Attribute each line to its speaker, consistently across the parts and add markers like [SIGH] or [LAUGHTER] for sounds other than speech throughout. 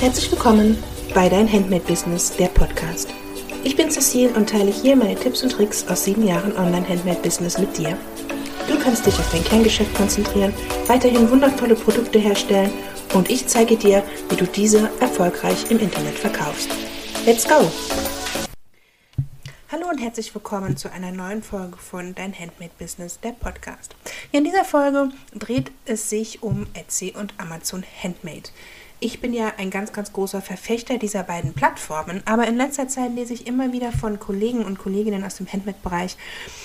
Speaker 1: Herzlich willkommen bei Dein Handmade Business, der Podcast. Ich bin Cecile und teile hier meine Tipps und Tricks aus sieben Jahren Online-Handmade-Business mit dir. Du kannst dich auf dein Kerngeschäft konzentrieren, weiterhin wundervolle Produkte herstellen und ich zeige dir, wie du diese erfolgreich im Internet verkaufst. Let's go! Hallo und herzlich willkommen zu einer neuen Folge von Dein Handmade Business, der Podcast. In dieser Folge dreht es sich um Etsy und Amazon Handmade. Ich bin ja ein ganz, ganz großer Verfechter dieser beiden Plattformen, aber in letzter Zeit lese ich immer wieder von Kollegen und Kolleginnen aus dem Handmade-Bereich,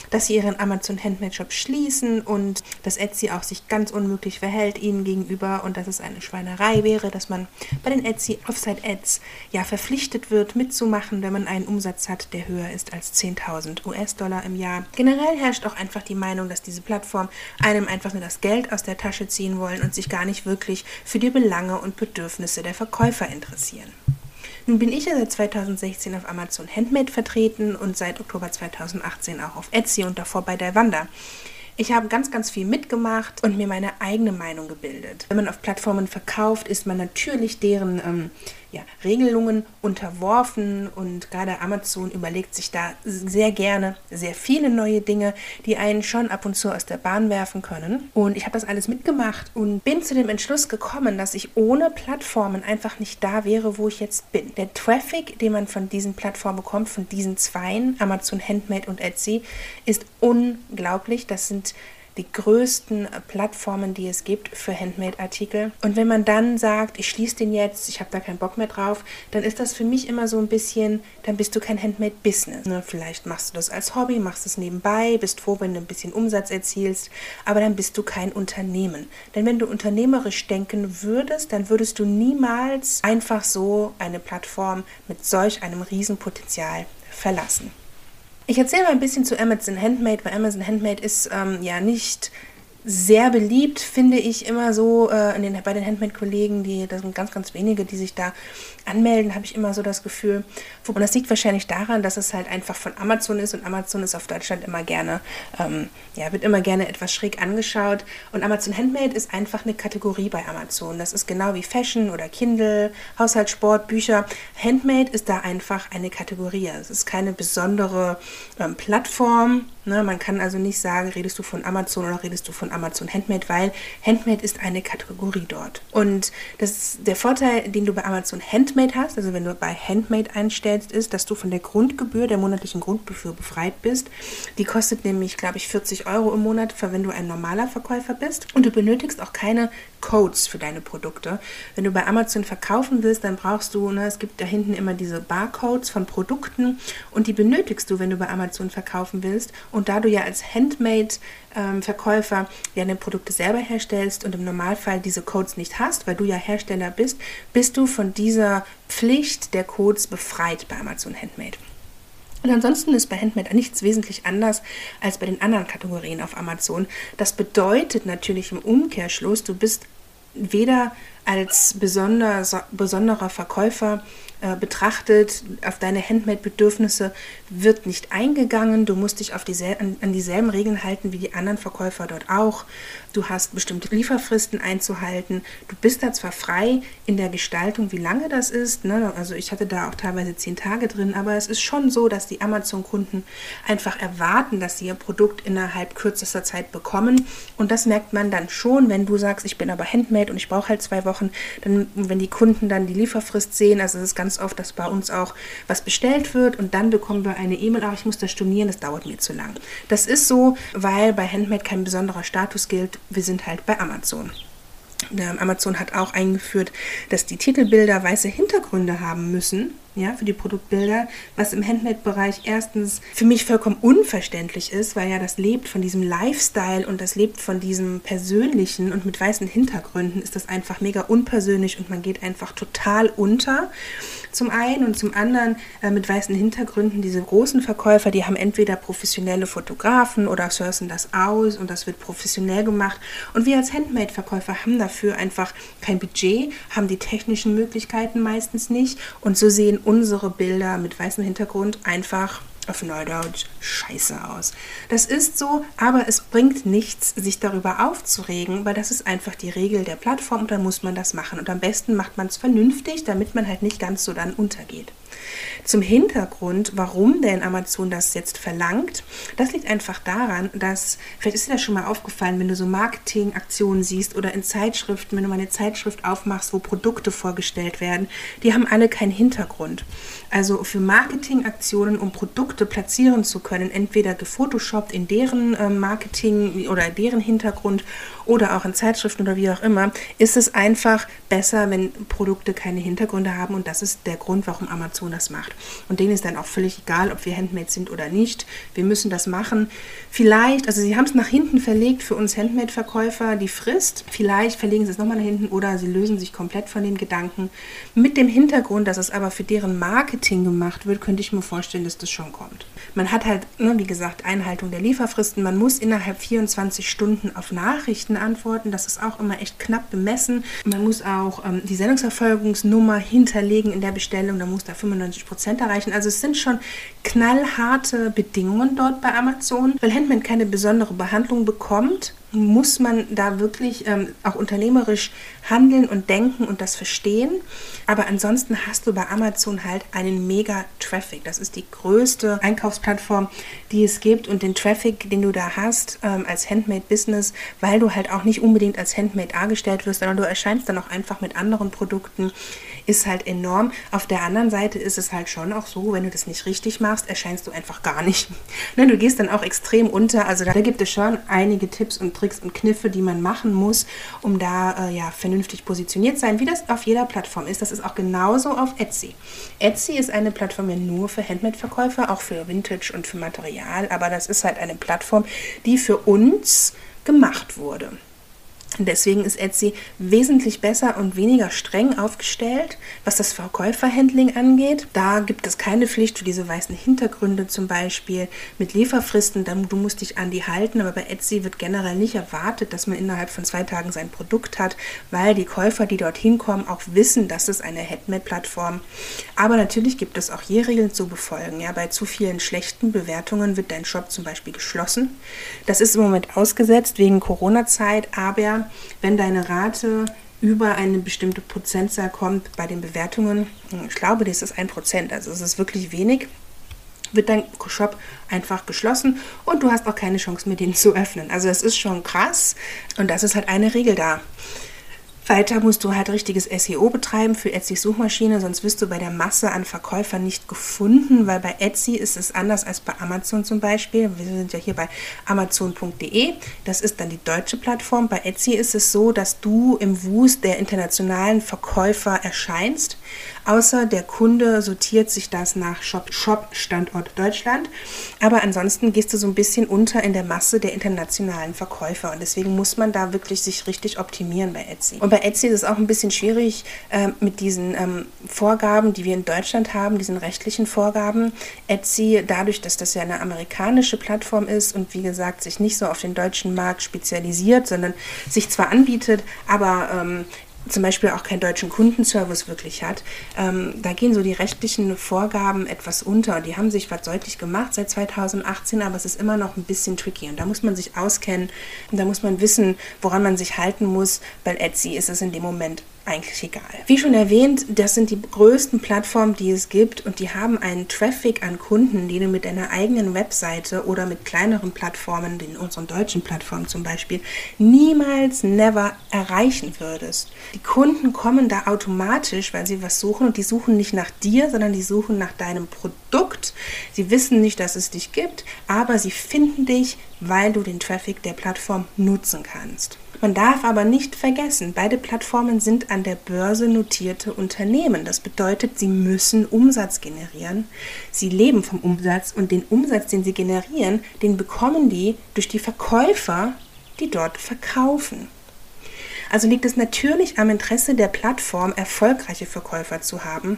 Speaker 1: dass sie ihren Amazon Handmade-Shop schließen und dass Etsy auch sich ganz unmöglich verhält ihnen gegenüber und dass es eine Schweinerei wäre, dass man bei den Etsy Offsite-Ads ja verpflichtet wird, mitzumachen, wenn man einen Umsatz hat, der höher ist als 10.000 US-Dollar im Jahr. Generell herrscht auch einfach die Meinung, dass diese Plattform einem einfach nur das Geld aus der Tasche ziehen wollen und sich gar nicht wirklich für die Belange und Bedürfnisse Bedürfnisse der Verkäufer interessieren. Nun bin ich ja seit 2016 auf Amazon Handmade vertreten und seit Oktober 2018 auch auf Etsy und davor bei Wanda. Ich habe ganz, ganz viel mitgemacht und mir meine eigene Meinung gebildet. Wenn man auf Plattformen verkauft, ist man natürlich deren ähm, ja, Regelungen unterworfen und gerade Amazon überlegt sich da sehr gerne sehr viele neue Dinge, die einen schon ab und zu aus der Bahn werfen können. Und ich habe das alles mitgemacht und bin zu dem Entschluss gekommen, dass ich ohne Plattformen einfach nicht da wäre, wo ich jetzt bin. Der Traffic, den man von diesen Plattformen bekommt, von diesen zweien, Amazon Handmade und Etsy, ist unglaublich. Das sind die größten Plattformen, die es gibt für Handmade-Artikel. Und wenn man dann sagt, ich schließe den jetzt, ich habe da keinen Bock mehr drauf, dann ist das für mich immer so ein bisschen, dann bist du kein Handmade-Business. Ne? Vielleicht machst du das als Hobby, machst es nebenbei, bist froh, wenn du ein bisschen Umsatz erzielst, aber dann bist du kein Unternehmen. Denn wenn du unternehmerisch denken würdest, dann würdest du niemals einfach so eine Plattform mit solch einem Riesenpotenzial verlassen. Ich erzähle mal ein bisschen zu Amazon Handmade, weil Amazon Handmade ist ähm, ja nicht sehr beliebt, finde ich immer so äh, den, bei den Handmade-Kollegen, die das sind ganz, ganz wenige, die sich da anmelden, habe ich immer so das Gefühl. Und das liegt wahrscheinlich daran, dass es halt einfach von Amazon ist und Amazon ist auf Deutschland immer gerne, ähm, ja, wird immer gerne etwas schräg angeschaut. Und Amazon Handmade ist einfach eine Kategorie bei Amazon. Das ist genau wie Fashion oder Kindle, Haushaltssport, Bücher. Handmade ist da einfach eine Kategorie. Es ist keine besondere ähm, Plattform. Ne? Man kann also nicht sagen, redest du von Amazon oder redest du von Amazon Handmade, weil Handmade ist eine Kategorie dort. Und das der Vorteil, den du bei Amazon Handmade hast, also wenn du bei Handmade einstellst, ist, dass du von der Grundgebühr, der monatlichen Grundgebühr befreit bist. Die kostet nämlich, glaube ich, 40 Euro im Monat, wenn du ein normaler Verkäufer bist. Und du benötigst auch keine Codes für deine Produkte. Wenn du bei Amazon verkaufen willst, dann brauchst du, ne, es gibt da hinten immer diese Barcodes von Produkten und die benötigst du, wenn du bei Amazon verkaufen willst. Und da du ja als Handmade-Verkäufer ähm, ja deine Produkte selber herstellst und im Normalfall diese Codes nicht hast, weil du ja Hersteller bist, bist du von dieser Pflicht der Codes befreit bei Amazon Handmade. Und ansonsten ist bei Handmade nichts wesentlich anders als bei den anderen Kategorien auf Amazon. Das bedeutet natürlich im Umkehrschluss, du bist weder als besonder, besonderer Verkäufer äh, betrachtet, auf deine Handmade-Bedürfnisse wird nicht eingegangen. Du musst dich auf diesel an, an, dieselben Regeln halten wie die anderen Verkäufer dort auch. Du hast bestimmte Lieferfristen einzuhalten. Du bist da zwar frei in der Gestaltung, wie lange das ist. Ne? Also ich hatte da auch teilweise zehn Tage drin, aber es ist schon so, dass die Amazon-Kunden einfach erwarten, dass sie ihr Produkt innerhalb kürzester Zeit bekommen. Und das merkt man dann schon, wenn du sagst, ich bin aber Handmade und ich brauche halt zwei Wochen. Dann, wenn die Kunden dann die Lieferfrist sehen, also es ist ganz oft, dass bei uns auch was bestellt wird und dann bekommen wir eine E-Mail, ach, ich muss das stornieren, das dauert mir zu lang. Das ist so, weil bei Handmade kein besonderer Status gilt. Wir sind halt bei Amazon. Amazon hat auch eingeführt, dass die Titelbilder weiße Hintergründe haben müssen, ja, für die Produktbilder, was im Handmade-Bereich erstens für mich vollkommen unverständlich ist, weil ja das lebt von diesem Lifestyle und das lebt von diesem Persönlichen und mit weißen Hintergründen ist das einfach mega unpersönlich und man geht einfach total unter zum einen und zum anderen äh, mit weißen Hintergründen. Diese großen Verkäufer, die haben entweder professionelle Fotografen oder sourcen das aus und das wird professionell gemacht. Und wir als Handmade-Verkäufer haben dafür einfach kein Budget, haben die technischen Möglichkeiten meistens nicht und so sehen unsere Bilder mit weißem Hintergrund einfach auf Neudeutsch scheiße aus. Das ist so, aber es bringt nichts, sich darüber aufzuregen, weil das ist einfach die Regel der Plattform und dann muss man das machen. Und am besten macht man es vernünftig, damit man halt nicht ganz so dann untergeht. Zum Hintergrund, warum denn Amazon das jetzt verlangt, das liegt einfach daran, dass, vielleicht ist dir das schon mal aufgefallen, wenn du so Marketingaktionen siehst oder in Zeitschriften, wenn du mal eine Zeitschrift aufmachst, wo Produkte vorgestellt werden, die haben alle keinen Hintergrund. Also für Marketingaktionen, um Produkte platzieren zu können, entweder gefotoshoppt in deren äh, Marketing oder deren Hintergrund oder auch in Zeitschriften oder wie auch immer, ist es einfach besser, wenn Produkte keine Hintergründe haben und das ist der Grund, warum Amazon das macht. Und denen ist dann auch völlig egal, ob wir Handmade sind oder nicht. Wir müssen das machen. Vielleicht, also sie haben es nach hinten verlegt für uns Handmade-Verkäufer, die Frist. Vielleicht verlegen sie es nochmal nach hinten oder sie lösen sich komplett von dem Gedanken. Mit dem Hintergrund, dass es aber für deren Marketing gemacht wird, könnte ich mir vorstellen, dass das schon kommt. Man hat halt, ne, wie gesagt, Einhaltung der Lieferfristen. Man muss innerhalb 24 Stunden auf Nachrichten antworten. Das ist auch immer echt knapp bemessen. Man muss auch ähm, die Sendungsverfolgungsnummer hinterlegen in der Bestellung. Da muss da 95 Prozent erreichen. Also es sind schon knallharte Bedingungen dort bei Amazon, weil Handman keine besondere Behandlung bekommt muss man da wirklich ähm, auch unternehmerisch handeln und denken und das verstehen. Aber ansonsten hast du bei Amazon halt einen mega Traffic. Das ist die größte Einkaufsplattform, die es gibt und den Traffic, den du da hast ähm, als Handmade Business, weil du halt auch nicht unbedingt als Handmade dargestellt wirst, sondern du erscheinst dann auch einfach mit anderen Produkten, ist halt enorm. Auf der anderen Seite ist es halt schon auch so, wenn du das nicht richtig machst, erscheinst du einfach gar nicht. [LAUGHS] Ne, du gehst dann auch extrem unter. Also da gibt es schon einige Tipps und Tricks und Kniffe, die man machen muss, um da äh, ja, vernünftig positioniert sein, wie das auf jeder Plattform ist. Das ist auch genauso auf Etsy. Etsy ist eine Plattform ja nur für Handmade-Verkäufer, auch für Vintage und für Material, aber das ist halt eine Plattform, die für uns gemacht wurde. Deswegen ist Etsy wesentlich besser und weniger streng aufgestellt, was das Verkäuferhandling angeht. Da gibt es keine Pflicht für diese weißen Hintergründe zum Beispiel mit Lieferfristen. Du musst dich an die halten, aber bei Etsy wird generell nicht erwartet, dass man innerhalb von zwei Tagen sein Produkt hat, weil die Käufer, die dorthin kommen, auch wissen, dass es eine Handmade-Plattform. Aber natürlich gibt es auch hier Regeln zu befolgen. Ja, bei zu vielen schlechten Bewertungen wird dein Shop zum Beispiel geschlossen. Das ist im Moment ausgesetzt wegen Corona-Zeit, aber wenn deine Rate über eine bestimmte Prozentzahl kommt bei den Bewertungen, ich glaube, das ist ein Prozent, also es ist wirklich wenig, wird dein Shop einfach geschlossen und du hast auch keine Chance mehr, den zu öffnen. Also das ist schon krass und das ist halt eine Regel da. Weiter musst du halt richtiges SEO betreiben für Etsy Suchmaschine, sonst wirst du bei der Masse an Verkäufern nicht gefunden, weil bei Etsy ist es anders als bei Amazon zum Beispiel. Wir sind ja hier bei amazon.de, das ist dann die deutsche Plattform. Bei Etsy ist es so, dass du im Wust der internationalen Verkäufer erscheinst, außer der Kunde sortiert sich das nach Shop, Shop Standort Deutschland. Aber ansonsten gehst du so ein bisschen unter in der Masse der internationalen Verkäufer und deswegen muss man da wirklich sich richtig optimieren bei Etsy. Und bei Etsy ist es auch ein bisschen schwierig äh, mit diesen ähm, Vorgaben, die wir in Deutschland haben, diesen rechtlichen Vorgaben. Etsy, dadurch, dass das ja eine amerikanische Plattform ist und wie gesagt sich nicht so auf den deutschen Markt spezialisiert, sondern sich zwar anbietet, aber ähm, zum Beispiel auch keinen deutschen Kundenservice wirklich hat, ähm, da gehen so die rechtlichen Vorgaben etwas unter. Die haben sich was deutlich gemacht seit 2018, aber es ist immer noch ein bisschen tricky. Und da muss man sich auskennen und da muss man wissen, woran man sich halten muss. Bei Etsy ist es in dem Moment eigentlich egal. Wie schon erwähnt, das sind die größten Plattformen, die es gibt und die haben einen Traffic an Kunden, den du mit deiner eigenen Webseite oder mit kleineren Plattformen, in unseren deutschen Plattformen zum Beispiel, niemals, never erreichen würdest. Die Kunden kommen da automatisch, weil sie was suchen und die suchen nicht nach dir, sondern die suchen nach deinem Produkt. Sie wissen nicht, dass es dich gibt, aber sie finden dich, weil du den Traffic der Plattform nutzen kannst. Man darf aber nicht vergessen, beide Plattformen sind an der Börse notierte Unternehmen. Das bedeutet, sie müssen Umsatz generieren. Sie leben vom Umsatz und den Umsatz, den sie generieren, den bekommen die durch die Verkäufer, die dort verkaufen. Also liegt es natürlich am Interesse der Plattform, erfolgreiche Verkäufer zu haben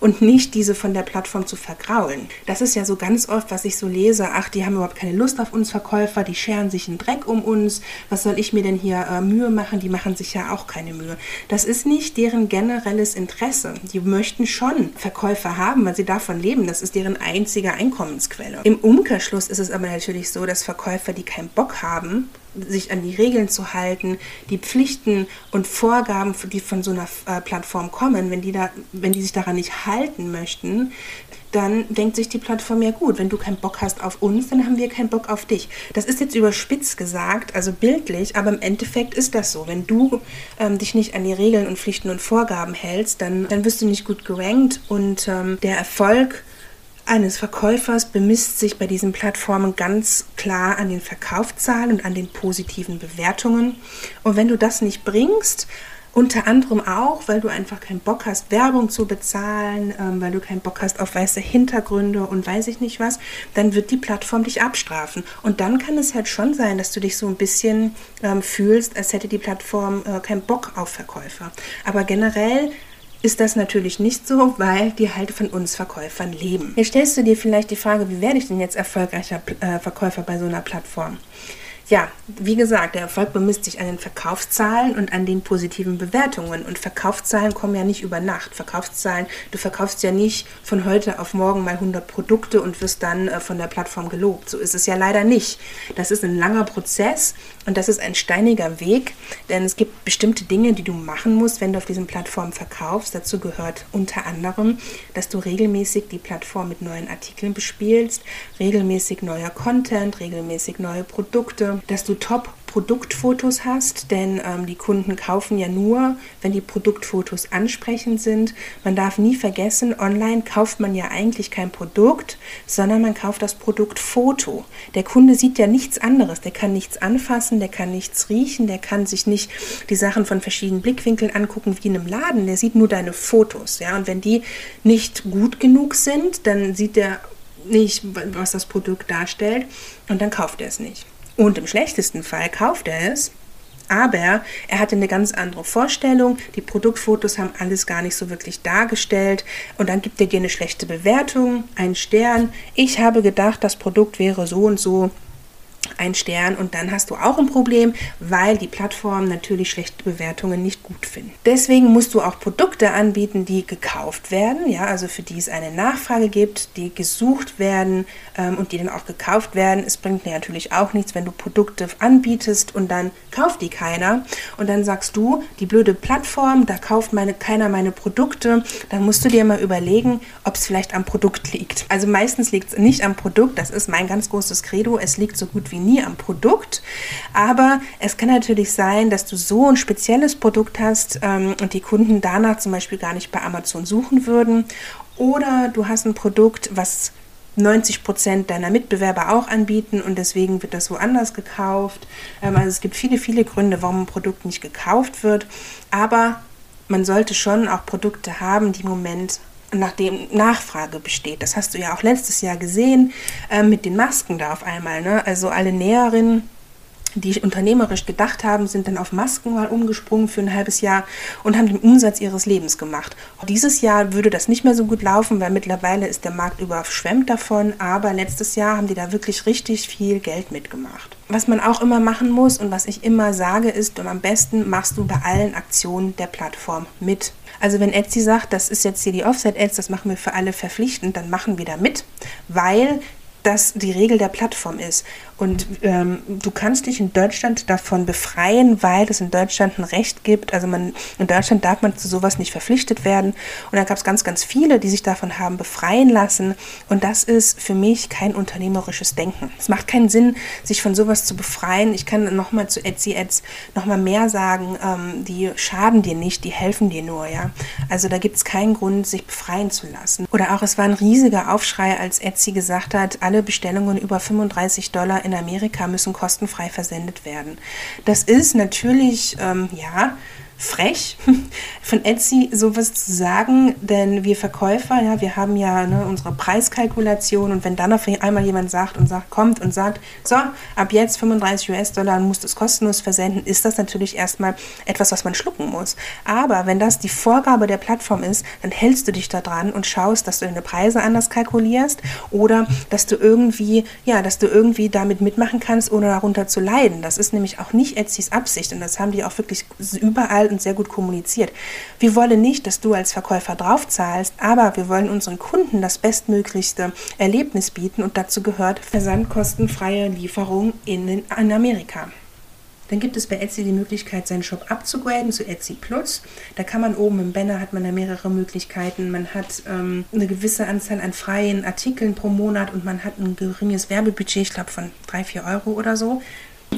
Speaker 1: und nicht diese von der Plattform zu vergraulen. Das ist ja so ganz oft, was ich so lese, ach, die haben überhaupt keine Lust auf uns Verkäufer, die scheren sich einen Dreck um uns, was soll ich mir denn hier äh, Mühe machen, die machen sich ja auch keine Mühe. Das ist nicht deren generelles Interesse. Die möchten schon Verkäufer haben, weil sie davon leben, das ist deren einzige Einkommensquelle. Im Umkehrschluss ist es aber natürlich so, dass Verkäufer, die keinen Bock haben, sich an die Regeln zu halten, die Pflichten und Vorgaben, die von so einer äh, Plattform kommen, wenn die, da, wenn die sich daran nicht halten möchten, dann denkt sich die Plattform ja gut, wenn du keinen Bock hast auf uns, dann haben wir keinen Bock auf dich. Das ist jetzt überspitzt gesagt, also bildlich, aber im Endeffekt ist das so. Wenn du ähm, dich nicht an die Regeln und Pflichten und Vorgaben hältst, dann, dann wirst du nicht gut gerankt und ähm, der Erfolg eines Verkäufers bemisst sich bei diesen Plattformen ganz klar an den Verkaufszahlen und an den positiven Bewertungen. Und wenn du das nicht bringst, unter anderem auch, weil du einfach keinen Bock hast, Werbung zu bezahlen, ähm, weil du keinen Bock hast auf weiße Hintergründe und weiß ich nicht was, dann wird die Plattform dich abstrafen. Und dann kann es halt schon sein, dass du dich so ein bisschen ähm, fühlst, als hätte die Plattform äh, keinen Bock auf Verkäufer. Aber generell ist das natürlich nicht so, weil die halt von uns Verkäufern leben. Jetzt stellst du dir vielleicht die Frage, wie werde ich denn jetzt erfolgreicher äh, Verkäufer bei so einer Plattform? Ja, wie gesagt, der Erfolg bemisst sich an den Verkaufszahlen und an den positiven Bewertungen. Und Verkaufszahlen kommen ja nicht über Nacht. Verkaufszahlen, du verkaufst ja nicht von heute auf morgen mal 100 Produkte und wirst dann äh, von der Plattform gelobt. So ist es ja leider nicht. Das ist ein langer Prozess und das ist ein steiniger Weg, denn es gibt bestimmte Dinge, die du machen musst, wenn du auf diesen Plattformen verkaufst. Dazu gehört unter anderem, dass du regelmäßig die Plattform mit neuen Artikeln bespielst, regelmäßig neuer Content, regelmäßig neue Produkte dass du top Produktfotos hast, denn ähm, die Kunden kaufen ja nur, wenn die Produktfotos ansprechend sind. Man darf nie vergessen, online kauft man ja eigentlich kein Produkt, sondern man kauft das Produktfoto. Der Kunde sieht ja nichts anderes, der kann nichts anfassen, der kann nichts riechen, der kann sich nicht die Sachen von verschiedenen Blickwinkeln angucken wie in einem Laden, der sieht nur deine Fotos, ja, und wenn die nicht gut genug sind, dann sieht er nicht, was das Produkt darstellt und dann kauft er es nicht. Und im schlechtesten Fall kauft er es, aber er hatte eine ganz andere Vorstellung. Die Produktfotos haben alles gar nicht so wirklich dargestellt. Und dann gibt er dir eine schlechte Bewertung, einen Stern. Ich habe gedacht, das Produkt wäre so und so ein Stern und dann hast du auch ein Problem, weil die Plattformen natürlich schlechte Bewertungen nicht gut finden. Deswegen musst du auch Produkte anbieten, die gekauft werden, ja, also für die es eine Nachfrage gibt, die gesucht werden ähm, und die dann auch gekauft werden. Es bringt mir natürlich auch nichts, wenn du Produkte anbietest und dann kauft die keiner und dann sagst du, die blöde Plattform, da kauft meine, keiner meine Produkte, dann musst du dir mal überlegen, ob es vielleicht am Produkt liegt. Also meistens liegt es nicht am Produkt, das ist mein ganz großes Credo, es liegt so gut wie nie am Produkt. Aber es kann natürlich sein, dass du so ein spezielles Produkt hast ähm, und die Kunden danach zum Beispiel gar nicht bei Amazon suchen würden. Oder du hast ein Produkt, was 90 Prozent deiner Mitbewerber auch anbieten und deswegen wird das woanders gekauft. Ähm, also es gibt viele, viele Gründe, warum ein Produkt nicht gekauft wird. Aber man sollte schon auch Produkte haben, die im Moment nachdem Nachfrage besteht. Das hast du ja auch letztes Jahr gesehen äh, mit den Masken da auf einmal. Ne? Also alle Näherinnen die unternehmerisch gedacht haben, sind dann auf Masken mal umgesprungen für ein halbes Jahr und haben den Umsatz ihres Lebens gemacht. Dieses Jahr würde das nicht mehr so gut laufen, weil mittlerweile ist der Markt überschwemmt davon, aber letztes Jahr haben die da wirklich richtig viel Geld mitgemacht. Was man auch immer machen muss und was ich immer sage ist, und am besten machst du bei allen Aktionen der Plattform mit. Also wenn Etsy sagt, das ist jetzt hier die Offset-Ads, das machen wir für alle verpflichtend, dann machen wir da mit, weil das die Regel der Plattform ist. Und ähm, du kannst dich in Deutschland davon befreien, weil es in Deutschland ein Recht gibt. Also man, in Deutschland darf man zu sowas nicht verpflichtet werden. Und da gab es ganz, ganz viele, die sich davon haben befreien lassen. Und das ist für mich kein unternehmerisches Denken. Es macht keinen Sinn, sich von sowas zu befreien. Ich kann nochmal zu Etsy Ads nochmal mehr sagen. Ähm, die schaden dir nicht, die helfen dir nur. Ja? Also da gibt es keinen Grund, sich befreien zu lassen. Oder auch, es war ein riesiger Aufschrei, als Etsy gesagt hat, alle Bestellungen über 35 Dollar in Amerika müssen kostenfrei versendet werden. Das ist natürlich, ähm, ja, frech [LAUGHS] von Etsy sowas zu sagen, denn wir Verkäufer, ja, wir haben ja ne, unsere Preiskalkulation und wenn dann auf einmal jemand sagt und sagt, kommt und sagt, so, ab jetzt 35 US-Dollar muss das kostenlos versenden, ist das natürlich erstmal etwas, was man schlucken muss. Aber wenn das die Vorgabe der Plattform ist, dann hältst du dich da dran und schaust, dass du deine Preise anders kalkulierst oder dass du irgendwie, ja, dass du irgendwie damit mitmachen kannst, ohne darunter zu leiden. Das ist nämlich auch nicht Etsys Absicht und das haben die auch wirklich überall und sehr gut kommuniziert. Wir wollen nicht, dass du als Verkäufer draufzahlst, aber wir wollen unseren Kunden das bestmöglichste Erlebnis bieten und dazu gehört versandkostenfreie Lieferung in, in Amerika. Dann gibt es bei Etsy die Möglichkeit, seinen Shop abzugraden zu Etsy Plus. Da kann man oben im Banner hat man da mehrere Möglichkeiten. Man hat ähm, eine gewisse Anzahl an freien Artikeln pro Monat und man hat ein geringes Werbebudget, ich glaube von 3, 4 Euro oder so.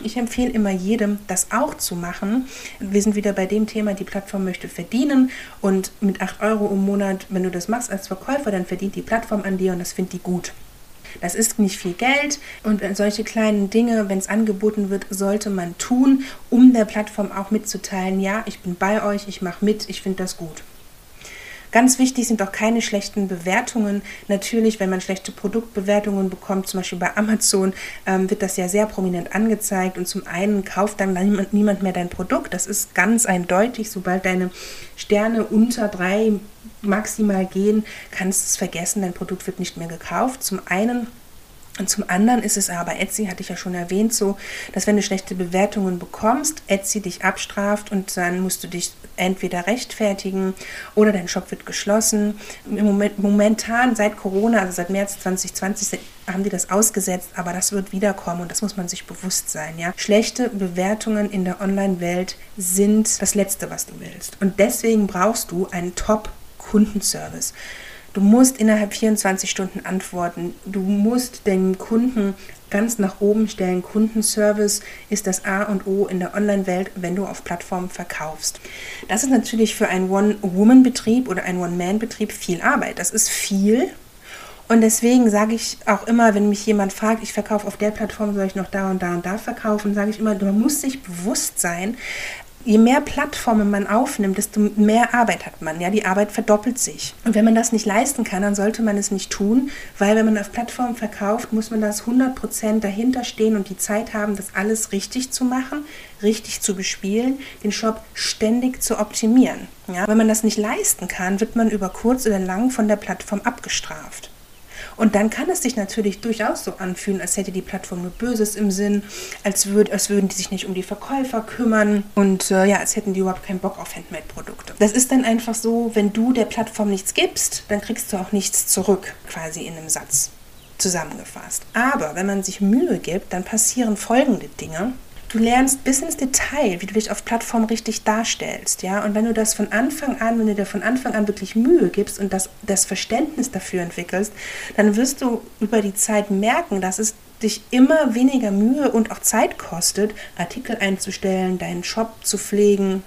Speaker 1: Ich empfehle immer jedem, das auch zu machen. Wir sind wieder bei dem Thema, die Plattform möchte verdienen und mit 8 Euro im Monat, wenn du das machst als Verkäufer, dann verdient die Plattform an dir und das findet die gut. Das ist nicht viel Geld und solche kleinen Dinge, wenn es angeboten wird, sollte man tun, um der Plattform auch mitzuteilen, ja, ich bin bei euch, ich mache mit, ich finde das gut. Ganz wichtig sind auch keine schlechten Bewertungen. Natürlich, wenn man schlechte Produktbewertungen bekommt, zum Beispiel bei Amazon, ähm, wird das ja sehr prominent angezeigt. Und zum einen kauft dann niemand, niemand mehr dein Produkt. Das ist ganz eindeutig. Sobald deine Sterne unter drei maximal gehen, kannst du es vergessen. Dein Produkt wird nicht mehr gekauft. Zum einen und zum anderen ist es aber, Etsy hatte ich ja schon erwähnt, so, dass wenn du schlechte Bewertungen bekommst, Etsy dich abstraft und dann musst du dich entweder rechtfertigen oder dein Shop wird geschlossen. Moment, momentan seit Corona, also seit März 2020, haben die das ausgesetzt, aber das wird wiederkommen und das muss man sich bewusst sein. Ja? Schlechte Bewertungen in der Online-Welt sind das Letzte, was du willst. Und deswegen brauchst du einen Top-Kundenservice. Du musst innerhalb 24 Stunden antworten. Du musst den Kunden ganz nach oben stellen. Kundenservice ist das A und O in der Online-Welt, wenn du auf Plattformen verkaufst. Das ist natürlich für einen One-Woman-Betrieb oder einen One-Man-Betrieb viel Arbeit. Das ist viel. Und deswegen sage ich auch immer, wenn mich jemand fragt, ich verkaufe auf der Plattform, soll ich noch da und da und da verkaufen, sage ich immer, man muss sich bewusst sein, je mehr Plattformen man aufnimmt, desto mehr Arbeit hat man. Ja, die Arbeit verdoppelt sich. Und wenn man das nicht leisten kann, dann sollte man es nicht tun, weil wenn man auf Plattformen verkauft, muss man das 100% dahinter stehen und die Zeit haben, das alles richtig zu machen, richtig zu bespielen, den Shop ständig zu optimieren. Ja, wenn man das nicht leisten kann, wird man über kurz oder lang von der Plattform abgestraft. Und dann kann es sich natürlich durchaus so anfühlen, als hätte die Plattform nur Böses im Sinn, als, würd, als würden die sich nicht um die Verkäufer kümmern und äh, ja, als hätten die überhaupt keinen Bock auf Handmade-Produkte. Das ist dann einfach so, wenn du der Plattform nichts gibst, dann kriegst du auch nichts zurück, quasi in einem Satz zusammengefasst. Aber wenn man sich Mühe gibt, dann passieren folgende Dinge. Du lernst bis ins Detail, wie du dich auf Plattform richtig darstellst, ja. Und wenn du das von Anfang an, wenn du dir von Anfang an wirklich Mühe gibst und das, das Verständnis dafür entwickelst, dann wirst du über die Zeit merken, dass es dich immer weniger Mühe und auch Zeit kostet, Artikel einzustellen, deinen Shop zu pflegen,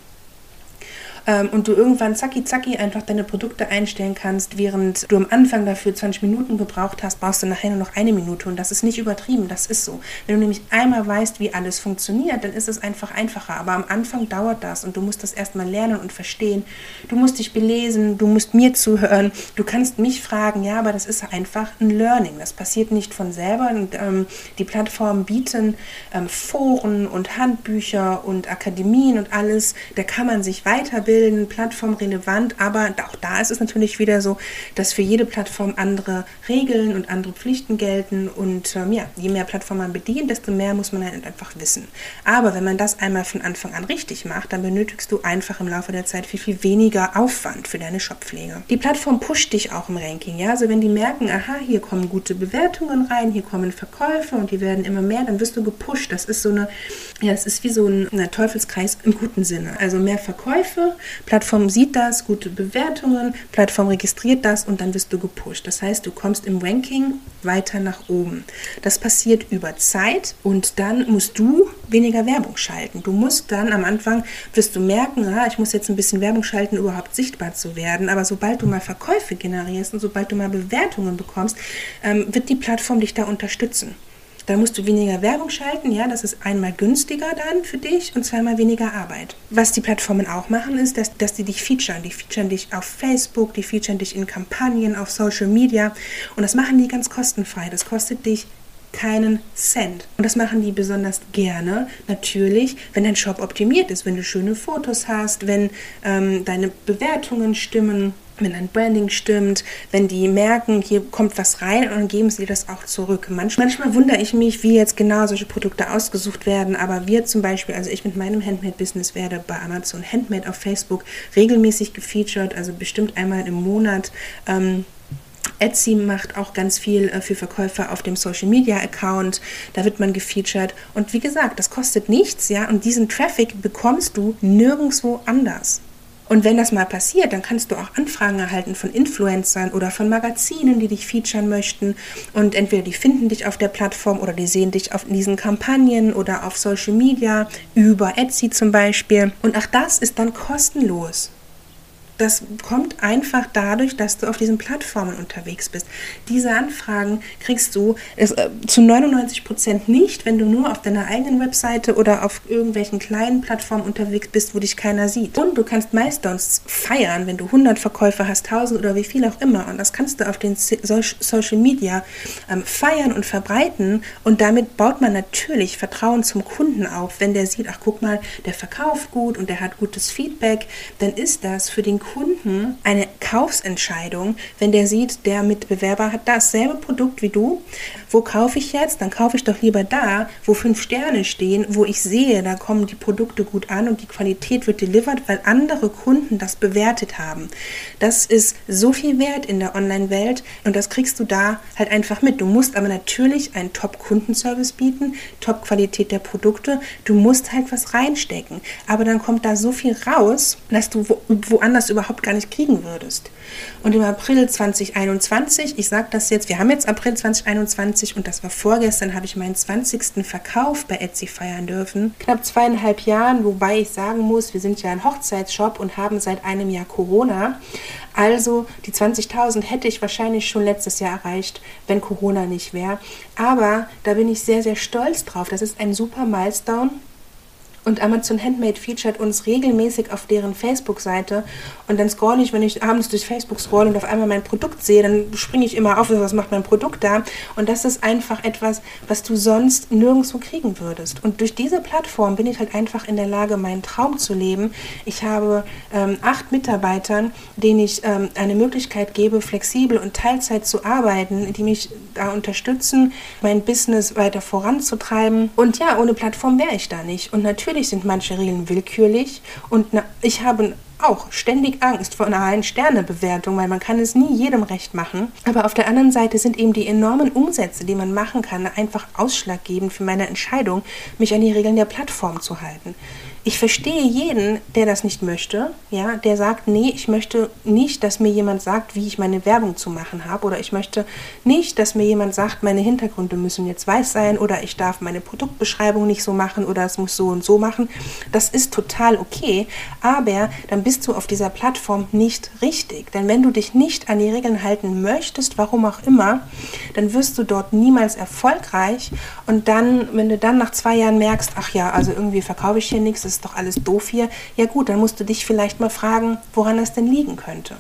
Speaker 1: ähm, und du irgendwann zacki zacki einfach deine Produkte einstellen kannst, während du am Anfang dafür 20 Minuten gebraucht hast, brauchst du nachher nur noch eine Minute. Und das ist nicht übertrieben, das ist so. Wenn du nämlich einmal weißt, wie alles funktioniert, dann ist es einfach einfacher, aber am Anfang dauert das und du musst das erstmal lernen und verstehen. Du musst dich belesen, du musst mir zuhören, du kannst mich fragen, ja, aber das ist einfach ein Learning, das passiert nicht von selber. Und ähm, die Plattformen bieten ähm, Foren und Handbücher und Akademien und alles, da kann man sich weiterbilden abbilden, plattformrelevant, aber auch da ist es natürlich wieder so, dass für jede Plattform andere Regeln und andere Pflichten gelten und ähm, ja, je mehr Plattformen man bedient, desto mehr muss man halt einfach wissen. Aber wenn man das einmal von Anfang an richtig macht, dann benötigst du einfach im Laufe der Zeit viel, viel weniger Aufwand für deine Shoppflege. Die Plattform pusht dich auch im Ranking, ja, also wenn die merken, aha, hier kommen gute Bewertungen rein, hier kommen Verkäufe und die werden immer mehr, dann wirst du gepusht. Das ist so eine, ja, es ist wie so ein Teufelskreis im guten Sinne. Also mehr Verkäufe, Plattform sieht das, gute Bewertungen, Plattform registriert das und dann wirst du gepusht. Das heißt, du kommst im Ranking weiter nach oben. Das passiert über Zeit und dann musst du weniger Werbung schalten. Du musst dann am Anfang, wirst du merken, ah, ich muss jetzt ein bisschen Werbung schalten, überhaupt sichtbar zu werden. Aber sobald du mal Verkäufe generierst und sobald du mal Bewertungen bekommst, ähm, wird die Plattform dich da unterstützen. Dann musst du weniger Werbung schalten, ja, das ist einmal günstiger dann für dich und zweimal weniger Arbeit. Was die Plattformen auch machen, ist, dass, dass die dich featuren. Die featuren dich auf Facebook, die featuren dich in Kampagnen, auf Social Media und das machen die ganz kostenfrei. Das kostet dich keinen Cent. Und das machen die besonders gerne, natürlich, wenn dein Shop optimiert ist, wenn du schöne Fotos hast, wenn ähm, deine Bewertungen stimmen, wenn dein Branding stimmt, wenn die merken, hier kommt was rein und dann geben sie das auch zurück. Manchmal, manchmal wundere ich mich, wie jetzt genau solche Produkte ausgesucht werden, aber wir zum Beispiel, also ich mit meinem Handmade-Business werde bei Amazon Handmade auf Facebook regelmäßig gefeatured, also bestimmt einmal im Monat. Ähm, Etsy macht auch ganz viel äh, für Verkäufer auf dem Social Media Account. Da wird man gefeatured. Und wie gesagt, das kostet nichts, ja. Und diesen Traffic bekommst du nirgendwo anders. Und wenn das mal passiert, dann kannst du auch Anfragen erhalten von Influencern oder von Magazinen, die dich featuren möchten. Und entweder die finden dich auf der Plattform oder die sehen dich auf diesen Kampagnen oder auf Social Media, über Etsy zum Beispiel. Und auch das ist dann kostenlos das kommt einfach dadurch, dass du auf diesen Plattformen unterwegs bist. Diese Anfragen kriegst du es, äh, zu 99 Prozent nicht, wenn du nur auf deiner eigenen Webseite oder auf irgendwelchen kleinen Plattformen unterwegs bist, wo dich keiner sieht. Und du kannst Milestones feiern, wenn du 100 Verkäufer hast, 1000 oder wie viel auch immer. Und das kannst du auf den Social Media ähm, feiern und verbreiten. Und damit baut man natürlich Vertrauen zum Kunden auf. Wenn der sieht, ach guck mal, der verkauft gut und der hat gutes Feedback, dann ist das für den Kunden Kunden eine Kaufsentscheidung, wenn der sieht, der Mitbewerber hat dasselbe Produkt wie du. Wo kaufe ich jetzt? Dann kaufe ich doch lieber da, wo fünf Sterne stehen, wo ich sehe, da kommen die Produkte gut an und die Qualität wird delivered, weil andere Kunden das bewertet haben. Das ist so viel wert in der Online-Welt und das kriegst du da halt einfach mit. Du musst aber natürlich einen Top-Kundenservice bieten, Top-Qualität der Produkte. Du musst halt was reinstecken. Aber dann kommt da so viel raus, dass du wo, woanders überhaupt gar nicht kriegen würdest. Und im April 2021, ich sage das jetzt, wir haben jetzt April 2021 und das war vorgestern, habe ich meinen 20. Verkauf bei Etsy feiern dürfen. Knapp zweieinhalb Jahren, wobei ich sagen muss, wir sind ja ein Hochzeitsshop und haben seit einem Jahr Corona. Also die 20.000 hätte ich wahrscheinlich schon letztes Jahr erreicht, wenn Corona nicht wäre. Aber da bin ich sehr, sehr stolz drauf. Das ist ein super Milestone und Amazon Handmade featured uns regelmäßig auf deren Facebook-Seite. Und dann scroll ich, wenn ich abends durch Facebook scroll und auf einmal mein Produkt sehe, dann springe ich immer auf, was macht mein Produkt da? Und das ist einfach etwas, was du sonst nirgendwo kriegen würdest. Und durch diese Plattform bin ich halt einfach in der Lage, meinen Traum zu leben. Ich habe ähm, acht Mitarbeitern, denen ich ähm, eine Möglichkeit gebe, flexibel und Teilzeit zu arbeiten, die mich da unterstützen, mein Business weiter voranzutreiben. Und ja, ohne Plattform wäre ich da nicht. Und natürlich Natürlich sind manche Regeln willkürlich und ich habe auch ständig Angst vor einer Ein-Sterne-Bewertung, weil man kann es nie jedem recht machen. Aber auf der anderen Seite sind eben die enormen Umsätze, die man machen kann, einfach ausschlaggebend für meine Entscheidung, mich an die Regeln der Plattform zu halten ich verstehe jeden, der das nicht möchte, ja, der sagt, nee, ich möchte nicht, dass mir jemand sagt, wie ich meine Werbung zu machen habe oder ich möchte nicht, dass mir jemand sagt, meine Hintergründe müssen jetzt weiß sein oder ich darf meine Produktbeschreibung nicht so machen oder es muss so und so machen. Das ist total okay, aber dann bist du auf dieser Plattform nicht richtig, denn wenn du dich nicht an die Regeln halten möchtest, warum auch immer, dann wirst du dort niemals erfolgreich und dann, wenn du dann nach zwei Jahren merkst, ach ja, also irgendwie verkaufe ich hier nichts, ist doch alles doof hier. Ja gut, dann musst du dich vielleicht mal fragen, woran das denn liegen könnte.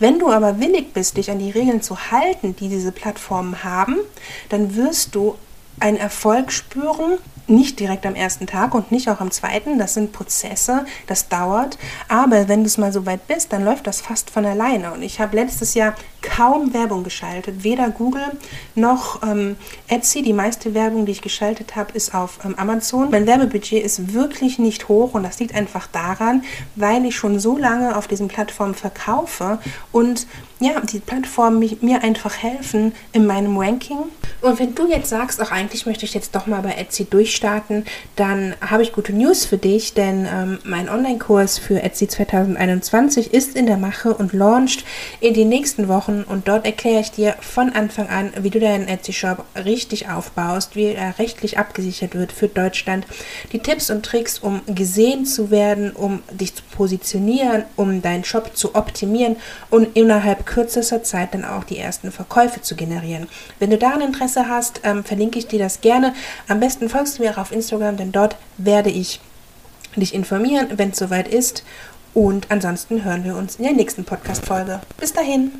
Speaker 1: Wenn du aber willig bist, dich an die Regeln zu halten, die diese Plattformen haben, dann wirst du einen Erfolg spüren, nicht direkt am ersten Tag und nicht auch am zweiten. Das sind Prozesse, das dauert. Aber wenn du es mal so weit bist, dann läuft das fast von alleine. Und ich habe letztes Jahr kaum Werbung geschaltet. Weder Google noch ähm, Etsy. Die meiste Werbung, die ich geschaltet habe, ist auf ähm, Amazon. Mein Werbebudget ist wirklich nicht hoch und das liegt einfach daran, weil ich schon so lange auf diesen Plattformen verkaufe und ja, die Plattformen mich, mir einfach helfen in meinem Ranking. Und wenn du jetzt sagst, auch eigentlich möchte ich jetzt doch mal bei Etsy durchstarten, dann habe ich gute News für dich, denn ähm, mein Online-Kurs für Etsy 2021 ist in der Mache und launcht in den nächsten Wochen und dort erkläre ich dir von Anfang an, wie du deinen Etsy-Shop richtig aufbaust, wie er rechtlich abgesichert wird für Deutschland, die Tipps und Tricks, um gesehen zu werden, um dich zu positionieren, um deinen Shop zu optimieren und innerhalb kürzester Zeit dann auch die ersten Verkäufe zu generieren. Wenn du daran Interesse Interesse hast, ähm, verlinke ich dir das gerne. Am besten folgst du mir auch auf Instagram, denn dort werde ich dich informieren, wenn es soweit ist. Und ansonsten hören wir uns in der nächsten Podcast-Folge. Bis dahin.